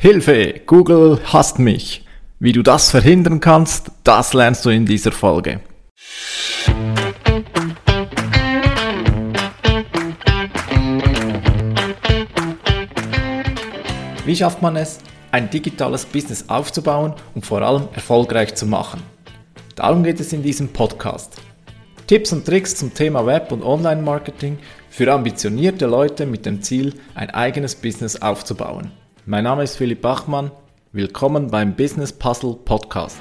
Hilfe, Google hasst mich. Wie du das verhindern kannst, das lernst du in dieser Folge. Wie schafft man es, ein digitales Business aufzubauen und vor allem erfolgreich zu machen? Darum geht es in diesem Podcast. Tipps und Tricks zum Thema Web- und Online-Marketing für ambitionierte Leute mit dem Ziel, ein eigenes Business aufzubauen. Mein Name ist Philipp Bachmann. Willkommen beim Business Puzzle Podcast.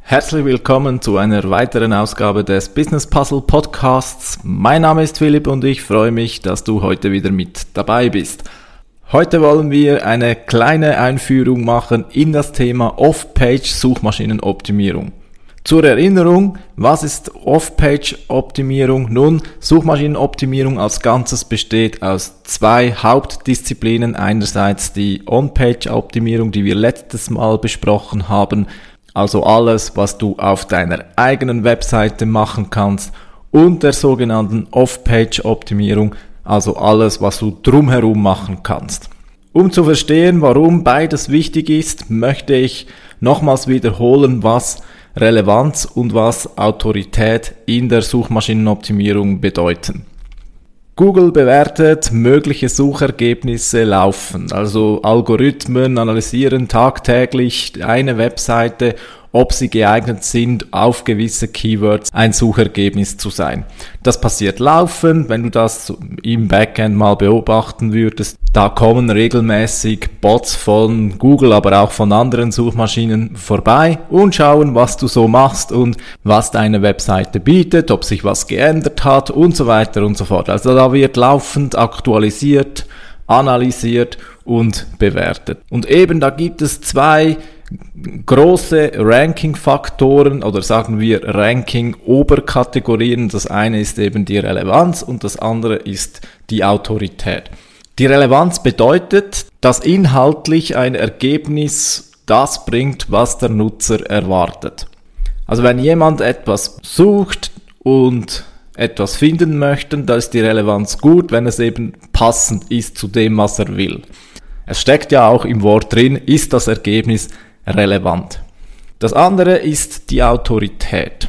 Herzlich willkommen zu einer weiteren Ausgabe des Business Puzzle Podcasts. Mein Name ist Philipp und ich freue mich, dass du heute wieder mit dabei bist. Heute wollen wir eine kleine Einführung machen in das Thema Off-Page Suchmaschinenoptimierung. Zur Erinnerung, was ist Off-Page-Optimierung? Nun, Suchmaschinenoptimierung als Ganzes besteht aus zwei Hauptdisziplinen. Einerseits die On-Page-Optimierung, die wir letztes Mal besprochen haben, also alles, was du auf deiner eigenen Webseite machen kannst, und der sogenannten Off-Page-Optimierung, also alles, was du drumherum machen kannst. Um zu verstehen, warum beides wichtig ist, möchte ich nochmals wiederholen, was Relevanz und was Autorität in der Suchmaschinenoptimierung bedeuten. Google bewertet mögliche Suchergebnisse laufend, also Algorithmen analysieren tagtäglich eine Webseite ob sie geeignet sind, auf gewisse Keywords ein Suchergebnis zu sein. Das passiert laufend, wenn du das im Backend mal beobachten würdest. Da kommen regelmäßig Bots von Google, aber auch von anderen Suchmaschinen vorbei und schauen, was du so machst und was deine Webseite bietet, ob sich was geändert hat und so weiter und so fort. Also da wird laufend aktualisiert, analysiert und bewertet. Und eben da gibt es zwei große Ranking-Faktoren oder sagen wir Ranking-Oberkategorien. Das eine ist eben die Relevanz und das andere ist die Autorität. Die Relevanz bedeutet, dass inhaltlich ein Ergebnis das bringt, was der Nutzer erwartet. Also wenn jemand etwas sucht und etwas finden möchte, da ist die Relevanz gut, wenn es eben passend ist zu dem, was er will. Es steckt ja auch im Wort drin, ist das Ergebnis relevant. Das andere ist die Autorität.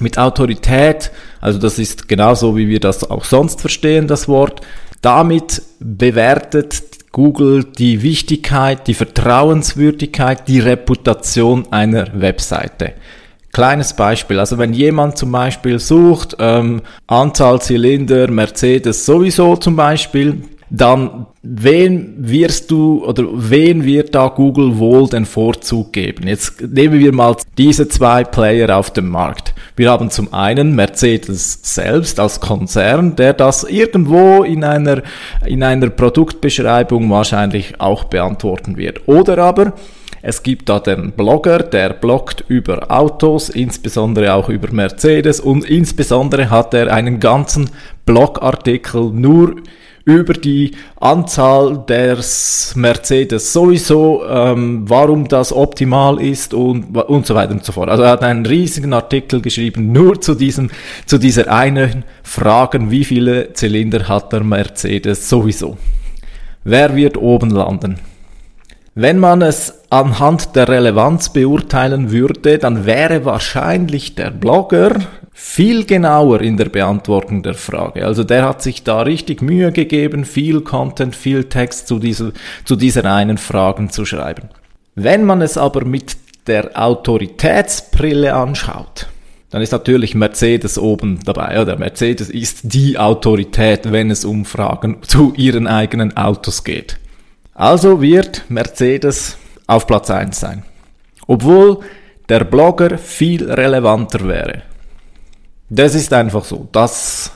Mit Autorität, also das ist genauso wie wir das auch sonst verstehen, das Wort, damit bewertet Google die Wichtigkeit, die Vertrauenswürdigkeit, die Reputation einer Webseite. Kleines Beispiel, also wenn jemand zum Beispiel sucht, ähm, Anzahl Zylinder, Mercedes sowieso zum Beispiel, dann wen wirst du oder wen wird da Google wohl den Vorzug geben? Jetzt nehmen wir mal diese zwei Player auf dem Markt. Wir haben zum einen Mercedes selbst als Konzern, der das irgendwo in einer, in einer Produktbeschreibung wahrscheinlich auch beantworten wird. Oder aber es gibt da den Blogger, der bloggt über Autos, insbesondere auch über Mercedes und insbesondere hat er einen ganzen Blogartikel nur über die Anzahl des Mercedes sowieso, ähm, warum das optimal ist und, und so weiter und so fort. Also er hat einen riesigen Artikel geschrieben, nur zu diesem, zu dieser einen Fragen, wie viele Zylinder hat der Mercedes sowieso. Wer wird oben landen? Wenn man es anhand der Relevanz beurteilen würde, dann wäre wahrscheinlich der Blogger viel genauer in der Beantwortung der Frage. Also der hat sich da richtig Mühe gegeben, viel Content, viel Text zu dieser, zu dieser einen Fragen zu schreiben. Wenn man es aber mit der Autoritätsbrille anschaut, dann ist natürlich Mercedes oben dabei. Oder Mercedes ist die Autorität, wenn es um Fragen zu ihren eigenen Autos geht. Also wird Mercedes auf Platz 1 sein. Obwohl der Blogger viel relevanter wäre. Das ist einfach so. Das,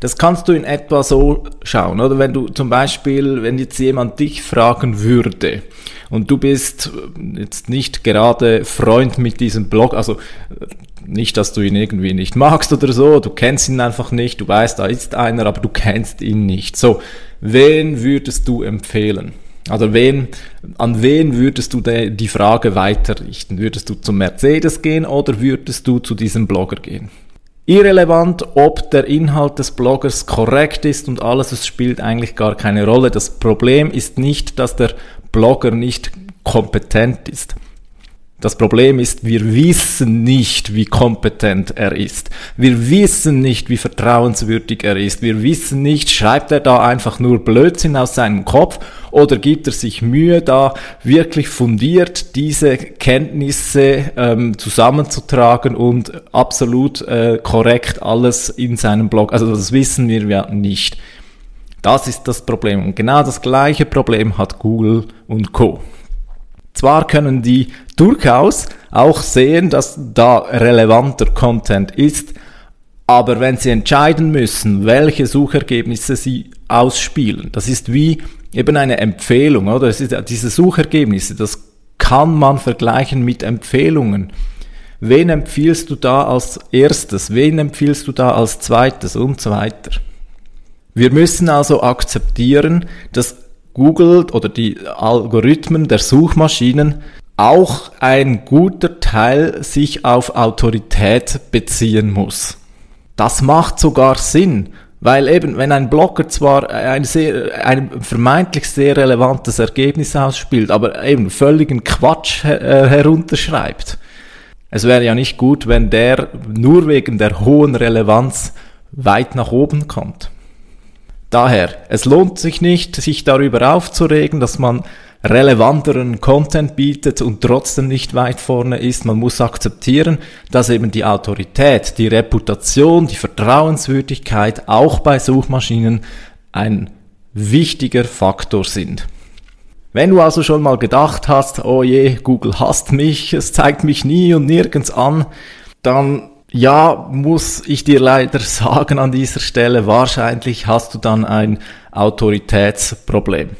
das kannst du in etwa so schauen. Oder wenn du zum Beispiel, wenn jetzt jemand dich fragen würde und du bist jetzt nicht gerade Freund mit diesem Blog, also nicht, dass du ihn irgendwie nicht magst oder so, du kennst ihn einfach nicht, du weißt, da ist einer, aber du kennst ihn nicht. So, wen würdest du empfehlen? Also wen, an wen würdest du die Frage weiterrichten? Würdest du zum Mercedes gehen oder würdest du zu diesem Blogger gehen? irrelevant, ob der Inhalt des Bloggers korrekt ist und alles, es spielt eigentlich gar keine Rolle. Das Problem ist nicht, dass der Blogger nicht kompetent ist. Das Problem ist, wir wissen nicht, wie kompetent er ist. Wir wissen nicht, wie vertrauenswürdig er ist. Wir wissen nicht, schreibt er da einfach nur Blödsinn aus seinem Kopf oder gibt er sich Mühe, da wirklich fundiert diese Kenntnisse ähm, zusammenzutragen und absolut äh, korrekt alles in seinem Blog. Also das wissen wir ja nicht. Das ist das Problem. Und genau das gleiche Problem hat Google und Co. Zwar können die durchaus auch sehen, dass da relevanter Content ist, aber wenn sie entscheiden müssen, welche Suchergebnisse sie ausspielen, das ist wie eben eine Empfehlung, oder? Es ist, diese Suchergebnisse, das kann man vergleichen mit Empfehlungen. Wen empfiehlst du da als erstes? Wen empfiehlst du da als zweites und so weiter? Wir müssen also akzeptieren, dass Google oder die Algorithmen der Suchmaschinen auch ein guter Teil sich auf Autorität beziehen muss. Das macht sogar Sinn, weil eben, wenn ein Blogger zwar ein, sehr, ein vermeintlich sehr relevantes Ergebnis ausspielt, aber eben völligen Quatsch her äh, herunterschreibt, es wäre ja nicht gut, wenn der nur wegen der hohen Relevanz weit nach oben kommt. Daher, es lohnt sich nicht, sich darüber aufzuregen, dass man relevanteren Content bietet und trotzdem nicht weit vorne ist. Man muss akzeptieren, dass eben die Autorität, die Reputation, die Vertrauenswürdigkeit auch bei Suchmaschinen ein wichtiger Faktor sind. Wenn du also schon mal gedacht hast, oh je, Google hasst mich, es zeigt mich nie und nirgends an, dann ja, muss ich dir leider sagen an dieser Stelle, wahrscheinlich hast du dann ein Autoritätsproblem.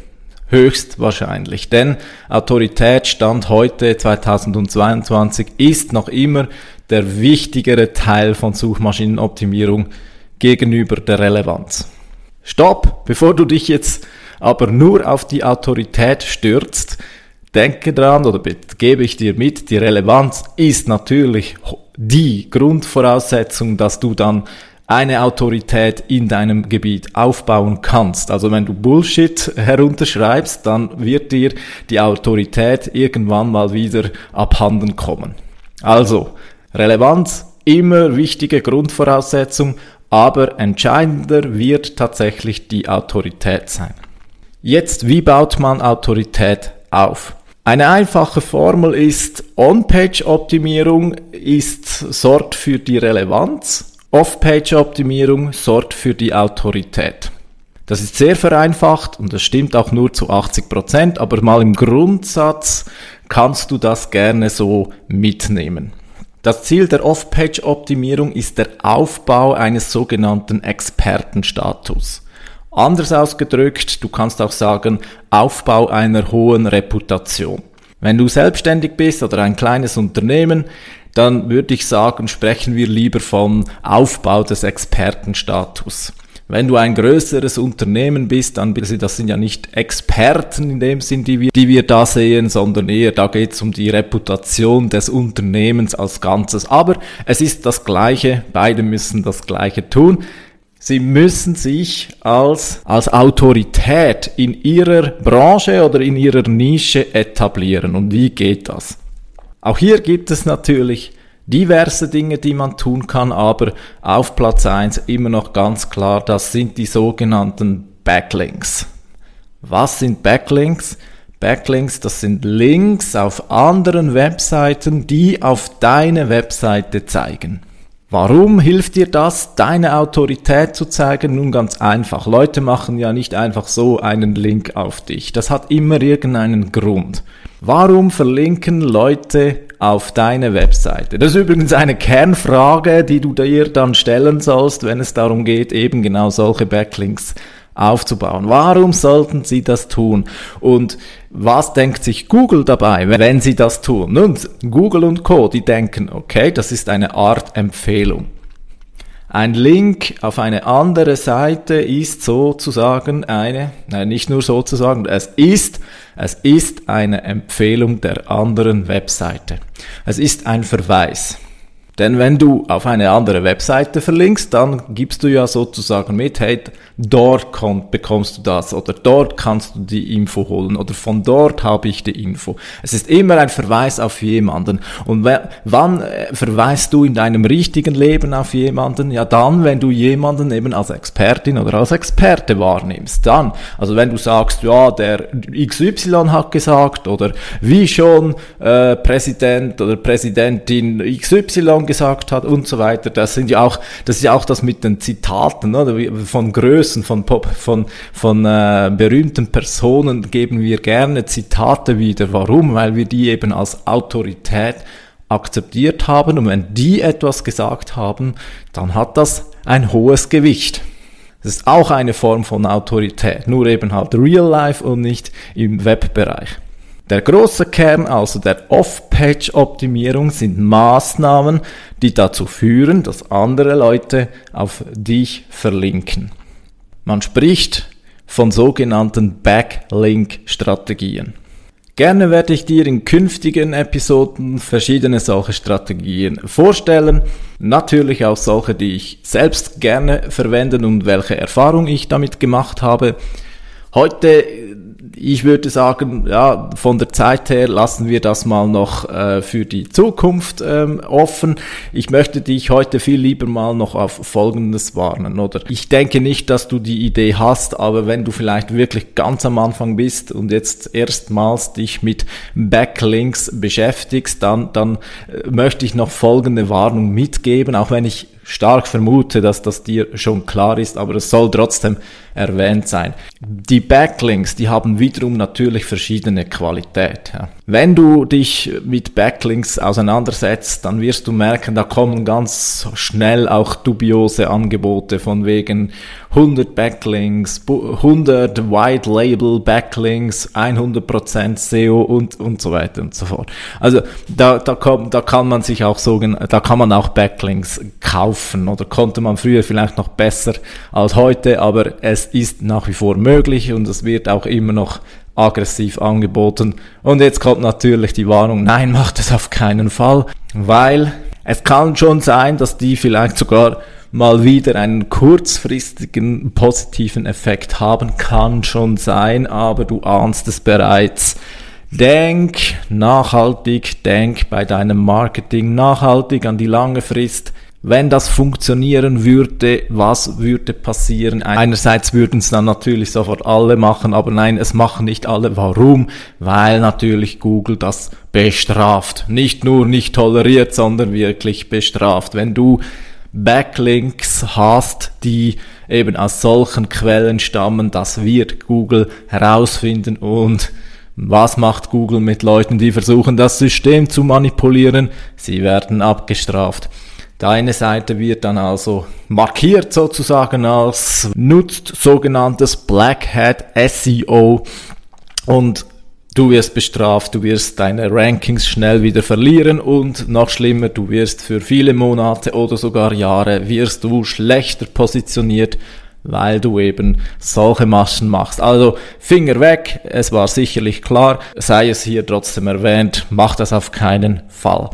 Höchstwahrscheinlich. Denn Autorität stand heute 2022 ist noch immer der wichtigere Teil von Suchmaschinenoptimierung gegenüber der Relevanz. Stopp, bevor du dich jetzt aber nur auf die Autorität stürzt, denke dran oder gebe ich dir mit, die Relevanz ist natürlich die Grundvoraussetzung, dass du dann eine Autorität in deinem Gebiet aufbauen kannst. Also wenn du Bullshit herunterschreibst, dann wird dir die Autorität irgendwann mal wieder abhanden kommen. Also, Relevanz immer wichtige Grundvoraussetzung, aber entscheidender wird tatsächlich die Autorität sein. Jetzt, wie baut man Autorität auf? Eine einfache Formel ist, On-Page-Optimierung ist, sorgt für die Relevanz, Off-Page-Optimierung sorgt für die Autorität. Das ist sehr vereinfacht und das stimmt auch nur zu 80%, Prozent, aber mal im Grundsatz kannst du das gerne so mitnehmen. Das Ziel der Off-Page-Optimierung ist der Aufbau eines sogenannten Expertenstatus. Anders ausgedrückt, du kannst auch sagen, Aufbau einer hohen Reputation. Wenn du selbstständig bist oder ein kleines Unternehmen, dann würde ich sagen, sprechen wir lieber vom Aufbau des Expertenstatus. Wenn du ein größeres Unternehmen bist, dann das sind ja nicht Experten in dem Sinn, die wir, die wir da sehen, sondern eher da geht es um die Reputation des Unternehmens als Ganzes. Aber es ist das Gleiche, beide müssen das Gleiche tun. Sie müssen sich als, als Autorität in ihrer Branche oder in ihrer Nische etablieren. Und wie geht das? Auch hier gibt es natürlich diverse Dinge, die man tun kann, aber auf Platz 1 immer noch ganz klar, das sind die sogenannten Backlinks. Was sind Backlinks? Backlinks, das sind Links auf anderen Webseiten, die auf deine Webseite zeigen. Warum hilft dir das, deine Autorität zu zeigen? Nun ganz einfach. Leute machen ja nicht einfach so einen Link auf dich. Das hat immer irgendeinen Grund. Warum verlinken Leute auf deine Webseite? Das ist übrigens eine Kernfrage, die du dir dann stellen sollst, wenn es darum geht, eben genau solche Backlinks aufzubauen. Warum sollten sie das tun? Und was denkt sich Google dabei, wenn sie das tun? Nun, Google und Co., die denken, okay, das ist eine Art Empfehlung. Ein Link auf eine andere Seite ist sozusagen eine, nein, nicht nur sozusagen, es ist, es ist eine Empfehlung der anderen Webseite. Es ist ein Verweis. Denn wenn du auf eine andere Webseite verlinkst, dann gibst du ja sozusagen mit, hey, dort bekommst du das oder dort kannst du die Info holen oder von dort habe ich die Info. Es ist immer ein Verweis auf jemanden. Und wann äh, verweist du in deinem richtigen Leben auf jemanden? Ja, dann, wenn du jemanden eben als Expertin oder als Experte wahrnimmst. Dann, also wenn du sagst, ja, der XY hat gesagt oder wie schon äh, Präsident oder Präsidentin XY gesagt hat und so weiter. Das sind ja auch, das ist ja auch das mit den Zitaten oder? von Größen, von Pop, von, von äh, berühmten Personen geben wir gerne Zitate wieder. Warum? Weil wir die eben als Autorität akzeptiert haben und wenn die etwas gesagt haben, dann hat das ein hohes Gewicht. Das ist auch eine Form von Autorität, nur eben halt real life und nicht im Webbereich. Der große Kern also der Off-Page-Optimierung sind Maßnahmen, die dazu führen, dass andere Leute auf dich verlinken. Man spricht von sogenannten Backlink-Strategien. Gerne werde ich dir in künftigen Episoden verschiedene solche Strategien vorstellen. Natürlich auch solche, die ich selbst gerne verwende und welche Erfahrung ich damit gemacht habe. Heute ich würde sagen, ja, von der Zeit her lassen wir das mal noch äh, für die Zukunft ähm, offen. Ich möchte dich heute viel lieber mal noch auf Folgendes warnen, oder? Ich denke nicht, dass du die Idee hast, aber wenn du vielleicht wirklich ganz am Anfang bist und jetzt erstmals dich mit Backlinks beschäftigst, dann, dann äh, möchte ich noch folgende Warnung mitgeben, auch wenn ich stark vermute, dass das dir schon klar ist, aber es soll trotzdem erwähnt sein. Die Backlinks, die haben wiederum natürlich verschiedene Qualität. Ja. Wenn du dich mit Backlinks auseinandersetzt, dann wirst du merken, da kommen ganz schnell auch dubiose Angebote von wegen 100 Backlinks, 100 White Label Backlinks, 100% SEO und, und so weiter und so fort. Also da, da, kommt, da kann man sich auch so, da kann man auch Backlinks kaufen oder konnte man früher vielleicht noch besser als heute, aber es ist nach wie vor möglich und es wird auch immer noch aggressiv angeboten. Und jetzt kommt natürlich die Warnung, nein, macht es auf keinen Fall, weil es kann schon sein, dass die vielleicht sogar mal wieder einen kurzfristigen positiven Effekt haben, kann schon sein, aber du ahnst es bereits. Denk nachhaltig, denk bei deinem Marketing nachhaltig an die lange Frist. Wenn das funktionieren würde, was würde passieren? Einerseits würden es dann natürlich sofort alle machen, aber nein, es machen nicht alle. Warum? Weil natürlich Google das bestraft. Nicht nur nicht toleriert, sondern wirklich bestraft. Wenn du Backlinks hast, die eben aus solchen Quellen stammen, das wird Google herausfinden und was macht Google mit Leuten, die versuchen, das System zu manipulieren? Sie werden abgestraft. Deine Seite wird dann also markiert sozusagen als nutzt sogenanntes Black Hat SEO und du wirst bestraft, du wirst deine Rankings schnell wieder verlieren und noch schlimmer, du wirst für viele Monate oder sogar Jahre wirst du schlechter positioniert, weil du eben solche Maschen machst. Also Finger weg, es war sicherlich klar, sei es hier trotzdem erwähnt, mach das auf keinen Fall.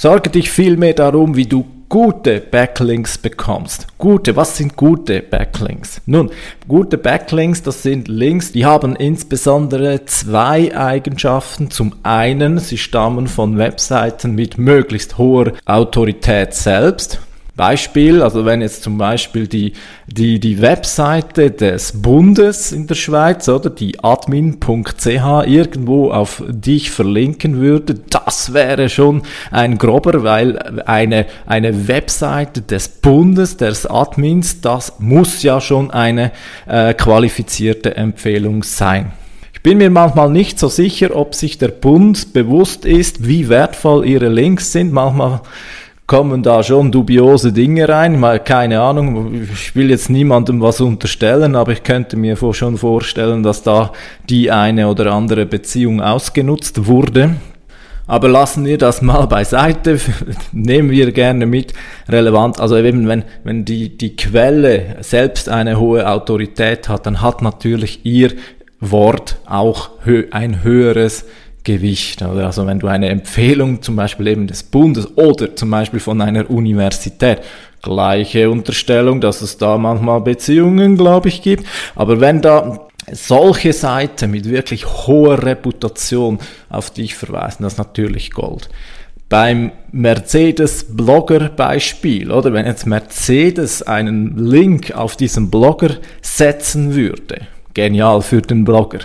Sorge dich vielmehr darum, wie du gute Backlinks bekommst. Gute, was sind gute Backlinks? Nun, gute Backlinks, das sind Links, die haben insbesondere zwei Eigenschaften. Zum einen, sie stammen von Webseiten mit möglichst hoher Autorität selbst. Beispiel, also wenn jetzt zum Beispiel die, die, die Webseite des Bundes in der Schweiz oder die admin.ch irgendwo auf dich verlinken würde, das wäre schon ein grober, weil eine, eine Webseite des Bundes, des Admins, das muss ja schon eine äh, qualifizierte Empfehlung sein. Ich bin mir manchmal nicht so sicher, ob sich der Bund bewusst ist, wie wertvoll ihre Links sind. Manchmal kommen da schon dubiose Dinge rein. Mal keine Ahnung, ich will jetzt niemandem was unterstellen, aber ich könnte mir schon vorstellen, dass da die eine oder andere Beziehung ausgenutzt wurde. Aber lassen wir das mal beiseite, nehmen wir gerne mit relevant. Also eben, wenn, wenn die, die Quelle selbst eine hohe Autorität hat, dann hat natürlich ihr Wort auch ein höheres Gewicht. Oder? Also wenn du eine Empfehlung zum Beispiel eben des Bundes oder zum Beispiel von einer Universität, gleiche Unterstellung, dass es da manchmal Beziehungen, glaube ich, gibt, aber wenn da solche Seiten mit wirklich hoher Reputation auf dich verweisen, das ist natürlich Gold. Beim Mercedes-Blogger-Beispiel, oder wenn jetzt Mercedes einen Link auf diesen Blogger setzen würde, genial für den Blogger.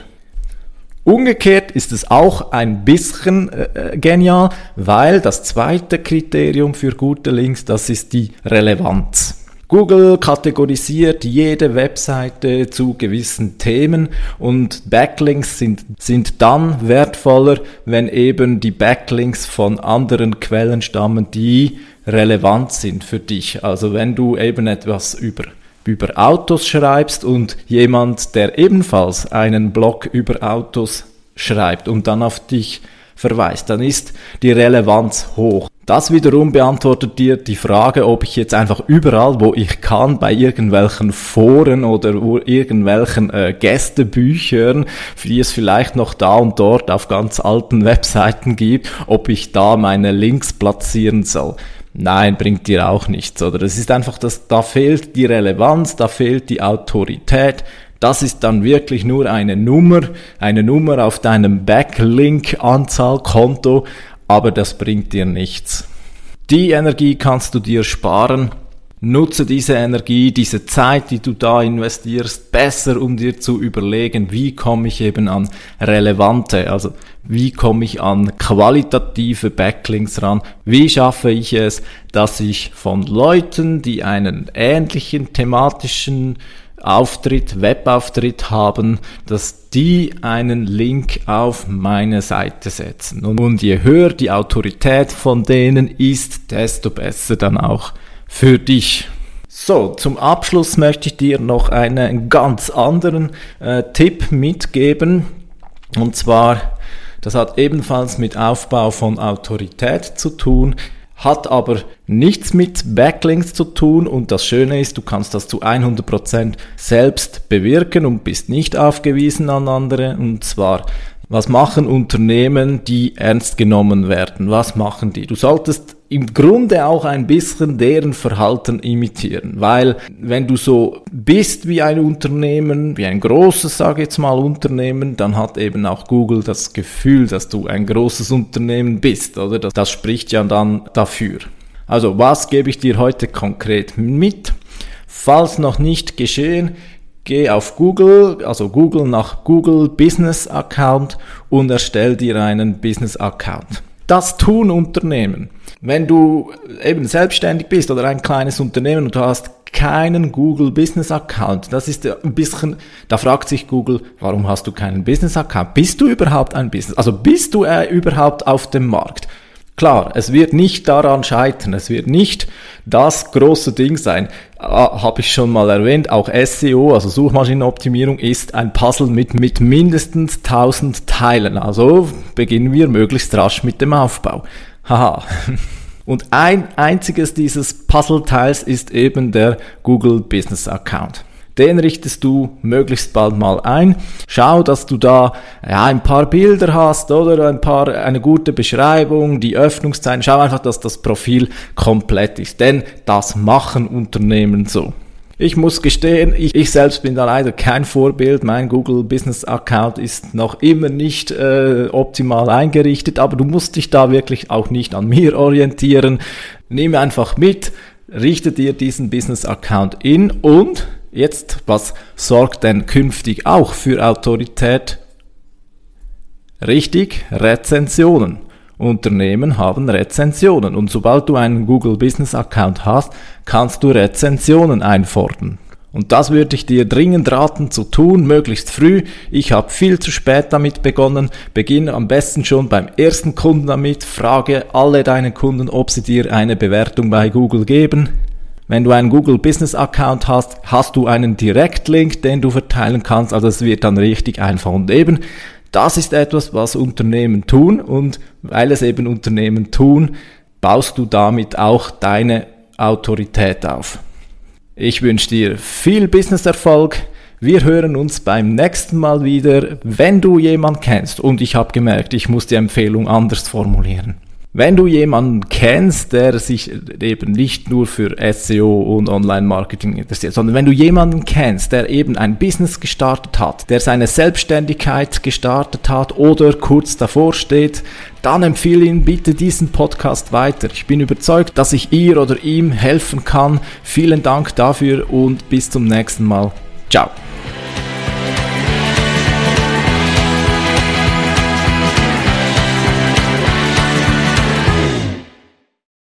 Umgekehrt ist es auch ein bisschen äh, genial, weil das zweite Kriterium für gute Links, das ist die Relevanz. Google kategorisiert jede Webseite zu gewissen Themen und Backlinks sind, sind dann wertvoller, wenn eben die Backlinks von anderen Quellen stammen, die relevant sind für dich. Also wenn du eben etwas über über Autos schreibst und jemand, der ebenfalls einen Blog über Autos schreibt und dann auf dich verweist, dann ist die Relevanz hoch. Das wiederum beantwortet dir die Frage, ob ich jetzt einfach überall, wo ich kann, bei irgendwelchen Foren oder irgendwelchen äh, Gästebüchern, die es vielleicht noch da und dort auf ganz alten Webseiten gibt, ob ich da meine Links platzieren soll. Nein, bringt dir auch nichts, oder? Es ist einfach, dass da fehlt die Relevanz, da fehlt die Autorität. Das ist dann wirklich nur eine Nummer, eine Nummer auf deinem Backlink-Anzahlkonto, aber das bringt dir nichts. Die Energie kannst du dir sparen. Nutze diese Energie, diese Zeit, die du da investierst, besser, um dir zu überlegen, wie komme ich eben an relevante, also wie komme ich an qualitative Backlinks ran, wie schaffe ich es, dass ich von Leuten, die einen ähnlichen thematischen Auftritt, Webauftritt haben, dass die einen Link auf meine Seite setzen. Und je höher die Autorität von denen ist, desto besser dann auch für dich. So, zum Abschluss möchte ich dir noch einen ganz anderen äh, Tipp mitgeben. Und zwar, das hat ebenfalls mit Aufbau von Autorität zu tun hat aber nichts mit Backlinks zu tun und das Schöne ist, du kannst das zu 100% selbst bewirken und bist nicht aufgewiesen an andere und zwar was machen Unternehmen, die ernst genommen werden? Was machen die? Du solltest im Grunde auch ein bisschen deren Verhalten imitieren, weil wenn du so bist wie ein Unternehmen, wie ein großes, sage ich jetzt mal, Unternehmen, dann hat eben auch Google das Gefühl, dass du ein großes Unternehmen bist, oder? Das, das spricht ja dann dafür. Also, was gebe ich dir heute konkret mit? Falls noch nicht geschehen, geh auf Google, also Google nach Google Business Account und erstell dir einen Business Account. Das tun Unternehmen. Wenn du eben selbstständig bist oder ein kleines Unternehmen und du hast keinen Google Business Account, das ist ein bisschen, da fragt sich Google, warum hast du keinen Business Account? Bist du überhaupt ein Business? Also bist du äh, überhaupt auf dem Markt? Klar, es wird nicht daran scheitern, es wird nicht das große Ding sein. Ah, Habe ich schon mal erwähnt, auch SEO, also Suchmaschinenoptimierung, ist ein Puzzle mit, mit mindestens 1000 Teilen. Also beginnen wir möglichst rasch mit dem Aufbau. Haha. Und ein einziges dieses Puzzleteils ist eben der Google Business Account. Den richtest du möglichst bald mal ein. Schau, dass du da ja, ein paar Bilder hast oder ein paar, eine gute Beschreibung, die Öffnungszeiten. Schau einfach, dass das Profil komplett ist. Denn das machen Unternehmen so. Ich muss gestehen, ich, ich, selbst bin da leider kein Vorbild. Mein Google Business Account ist noch immer nicht äh, optimal eingerichtet, aber du musst dich da wirklich auch nicht an mir orientieren. Nimm einfach mit, richte dir diesen Business Account in und Jetzt, was sorgt denn künftig auch für Autorität? Richtig, Rezensionen. Unternehmen haben Rezensionen und sobald du einen Google Business Account hast, kannst du Rezensionen einfordern. Und das würde ich dir dringend raten zu tun, möglichst früh. Ich habe viel zu spät damit begonnen. Beginne am besten schon beim ersten Kunden damit. Frage alle deine Kunden, ob sie dir eine Bewertung bei Google geben. Wenn du einen Google Business Account hast, hast du einen Direktlink, den du verteilen kannst. Also es wird dann richtig einfach. Und eben, das ist etwas, was Unternehmen tun. Und weil es eben Unternehmen tun, baust du damit auch deine Autorität auf. Ich wünsche dir viel Business-Erfolg. Wir hören uns beim nächsten Mal wieder, wenn du jemanden kennst. Und ich habe gemerkt, ich muss die Empfehlung anders formulieren. Wenn du jemanden kennst, der sich eben nicht nur für SEO und Online-Marketing interessiert, sondern wenn du jemanden kennst, der eben ein Business gestartet hat, der seine Selbstständigkeit gestartet hat oder kurz davor steht, dann empfehle ihn bitte diesen Podcast weiter. Ich bin überzeugt, dass ich ihr oder ihm helfen kann. Vielen Dank dafür und bis zum nächsten Mal. Ciao.